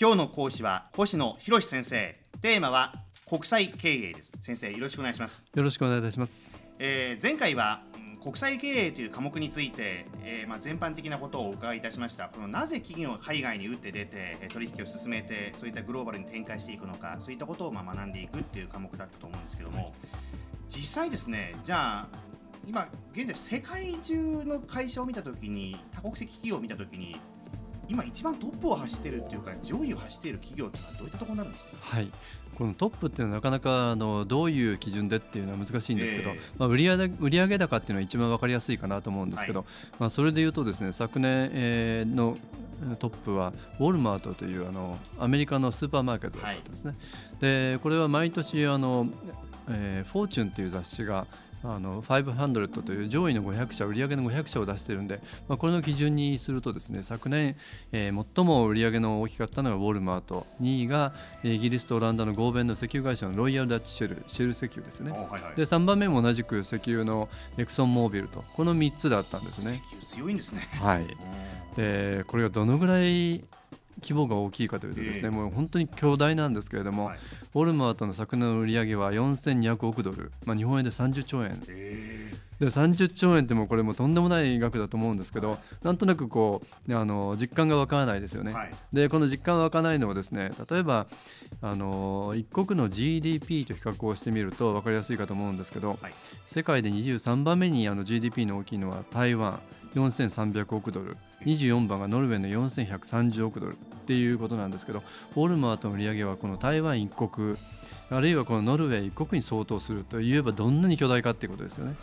今日の講師は星野博先生。テーマは国際経営です。先生よろしくお願いします。よろしくお願いいたします、えー前回はうん国際経営という科目について、えーまあ、全般的なことをお伺いいたしました。このなぜ企業が海外に打って出てえー取引を進めてそういったグローバルに展開していくのかそういったことをまあ学んでいくっていう科目だったと思うんですけども実際ですねじゃあ今現在世界中の会社を見たときに多国籍企業を見たときに今一番トップを走っているっていうか上位を走っている企業ってのはどういったところになるんですか？はい。このトップっていうのはなかなかあのどういう基準でっていうのは難しいんですけど、ええ。まあ、売上売上高っていうのは一番分かりやすいかなと思うんですけど、はまあ、それでいうとですね昨年、えーのえートップはウォルマートというあのアメリカのスーパーマーケットだったんですね。でこれは毎年あの、えーフォーチュンという雑誌があの500という上位の500社売上の500社を出しているんで、まあ、これの基準にするとですね昨年、えー最も売上の大きかったのがウォルマート。2位がえーイギリスとオランダの合弁の石油会社のロイヤル・ダッチ・シェルシェル石油ですね。おはいはい。で3番目も同じく石油のエクソンモービルと。この3つだったんですね。石油強いんですね。はい、でこれがどのぐらい規模が大きいかというとですね、ええ。もう本当に巨大なんですけれども、はい。ウォルマートの昨年の売上は4200億ドル、まあ、日本円で30兆円。えで30兆円ってもうこれもとんでもない額だと思うんですけどなんとなくこうあの実感がわからないですよね。ーはい。でこの実感が湧かないのはですね例えばあの一国の GDP と比較をしてみると分かりやすいかと思うんですけど、はい。世界で23番目にあの GDP の大きいのは台湾4300億ドル。24番がノルウェーの4130億ドルっていうことなんですけどウォルマートの売上はこの台湾一国あるいはこのノルウェー一国に相当するといえばどんなに巨大かっていうことですよね。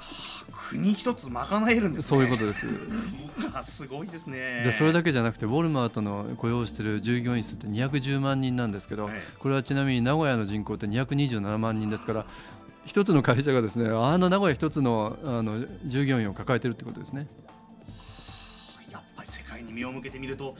国一つ賄えるんですね。そういうことです。そうか、すごいですね。でそれだけじゃなくてウォルマートの雇用している従業員数って210万人なんですけど、えこれはちなみに名古屋の人口って227万人ですから一つの会社がですねあの名古屋一つのあの従業員を抱えてるってことですね。やっぱり世界に目を向けてみると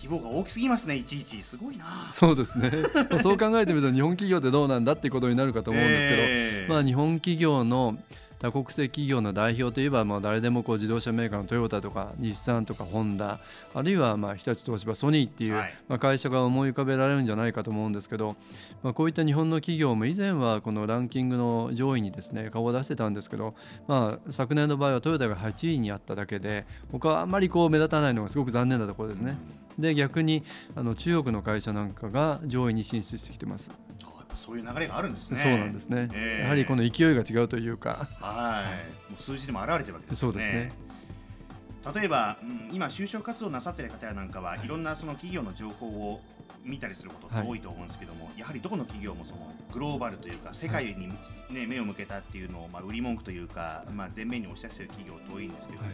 規模が大きすぎますね。いちいちすごいな。そうですねまあそう考えてみると日本企業ってどうなんだっていうことになるかと思うんですけど、えーまあ、日本企業の多国籍企業の代表といえば、まあ、誰でもこう自動車メーカーのトヨタとか日産とかホンダあるいはまあ日立東芝ソニーっていう、はいまあ、会社が思い浮かべられるんじゃないかと思うんですけど、まあ、こういった日本の企業も以前はこのランキングの上位にですね顔を出してたんですけど、まあ、昨年の場合はトヨタが8位にあっただけで他はあんまりこう目立たないのがすごく残念なところですね。で逆にあの中国の会社なんかが上位に進出してきてます。そういう流れがあるんですね。そうなんですね、えーやはりこの勢いが違うというか、はい。もう数字でも現れてるわけですよね。そうですね。例えば、うん今就職活動なさっている方やなんかは、い、ろんなその企業の情報を見たりすることって多いと思うんですけども、やはりどこの企業もそのグローバルというか世界に、ね目を向けたっていうのを、まあ、売り文句というか、まあ、前面に押し出している企業って多いんですけども、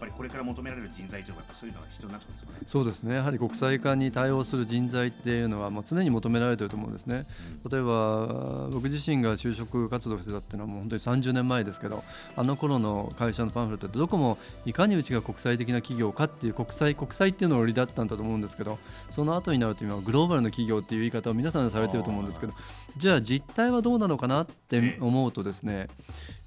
ぱりこれから求められる人材というのはそういうのが必要になってくるんですかね？そうですねやはり国際化に対応する人材っていうのはもう常に求められていると思うんですね。例えば僕自身が就職活動してたっていうのはもう本当に30年前ですけどあの頃の会社のパンフレットってどこもいかにうちが国際的な企業かっていう国際国際っていうのを売りだったんだと思うんですけどその後になると今はグローバルの企業っていう言い方を皆さんされてると思うんですけどじゃあ実態はどうなのかなって思うとですね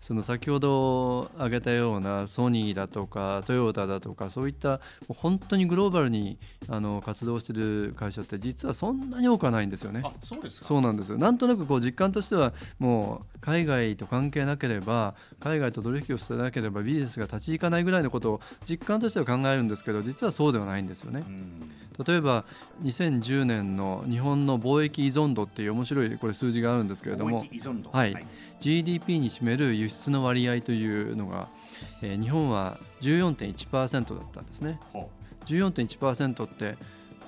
その先ほど挙げたようなソニーだとかトヨタだとかそういったもう本当にグローバルにあの活動している会社って実はそんなに多くはないんですよね。あそうですか。そうなんですよなんとなくこう実感としてはもう海外と関係なければ海外と取引をしてなければビジネスが立ち行かないぐらいのことを実感としては考えるんですけど実はそうではないんですよね。う。ん。例えば2010年の日本の貿易依存度っていう面白いこれ数字があるんですけれどもはい。GDP に占める輸出の割合というのが、えー日本は14.1%だったんですね。ほ14.1%って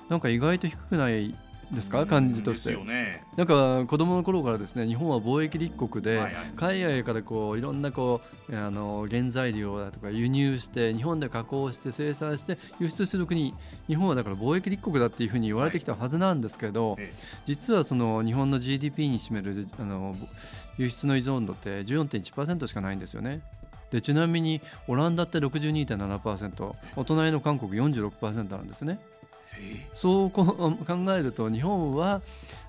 なんか意外と低くないですか？う感じとしてね。なんか子供の頃からですね日本は貿易立国で、はいはい海外からこういろんなこうあの原材料だとか輸入して日本で加工して生産して輸出する国日本はだから貿易立国だっていうふうに言われてきたはずなんですけど、え実はその日本の GDP に占めるあの輸出の依存度って14.1%しかないんですよね。でちなみにオランダって62.7%お隣の韓国46%なんですね。えそう考えると日本は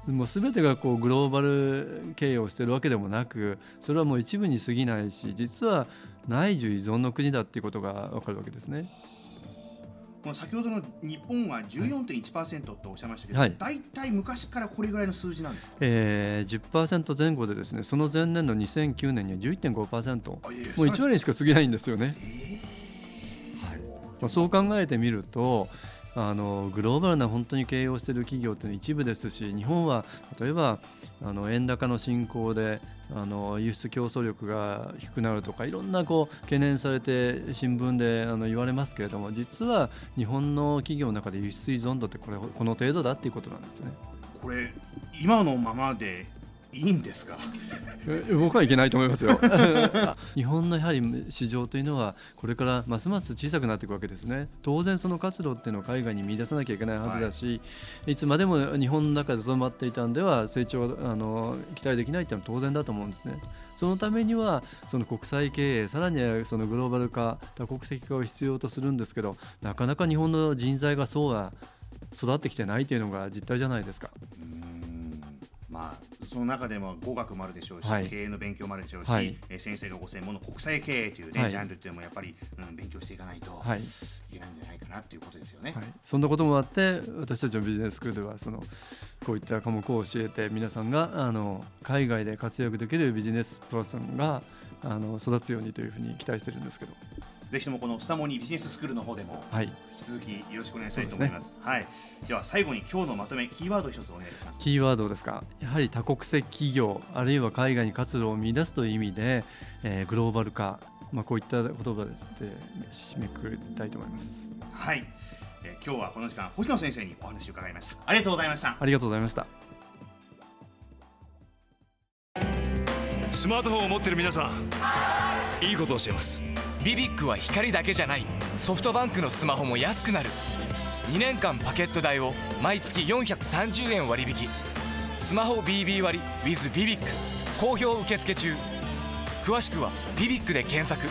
もう全てがこうグローバル経営をしているわけでもなくそれはもう一部に過ぎないし実は内需依存の国だっていうことが分かるわけですね。この先ほどの日本が14.1%とおっしゃいましたけど、はい。大体昔からこれぐらいの数字なんですか、えー、10%前後でですねその前年の2009年には11.5%もう1割にしか過ぎないんですよね。えはい。まあ、そう考えてみるとあのグローバルな本当に経営をしている企業っていうのは一部ですし日本は例えばあの円高の進行であの輸出競争力が低くなるとかいろんなこう懸念されて新聞であの言われますけれども実は日本の企業の中で輸出依存度ってこれこの程度だっていうことなんですね。これ今のままでいいんですか？え僕はいけないと思いますよ。日本のやはり市場というのはこれからますます小さくなっていくわけですね。当然その活路っていうのを海外に見出さなきゃいけないはずだし、い、つまでも日本の中でとどまっていたんでは成長があの期待できないっていうのは当然だと思うんですね。そのためにはその国際経営さらにはそのグローバル化多国籍化を必要とするんですけどなかなか日本の人材がそうは育ってきてないというのが実態じゃないですか。うーんまあその中でも語学もあるでしょうし、はい。経営の勉強もあるでしょうし、はい。えー先生がご専門の国際経営というね、はい。ジャンルっていうのもやっぱり、うん、勉強していかないとはい。いけないんじゃないかなっていうことですよね。はい、そんなこともあって私たちのビジネススクールではそのこういった科目を教えて皆さんがあの海外で活躍できるビジネスプロさんがあの育つようにというふうに期待してるんですけど、ぜひともこのスタモニビジネススクールの方でもはい、引き続きよろしくお願いしたいと思います。はい。では最後に今日のまとめキーワードを一つお願いします。キーワードですか？やはり多国籍企業あるいは海外に活路を見出すという意味で、えーグローバル化、まあ、こういった言葉で締めくくりたいと思いますはい。えー今日はこの時間星野先生にお話を伺いました。ありがとうございました。ありがとうございましたスマートフォンを持ってる皆さんいいことを教えますビビックは光だけじゃない。ソフトバンクのスマホも安くなる。2年間パケット代を毎月430円割引。スマホ BB 割 with ビビック好評受付中。詳しくは「ビビック」で検索。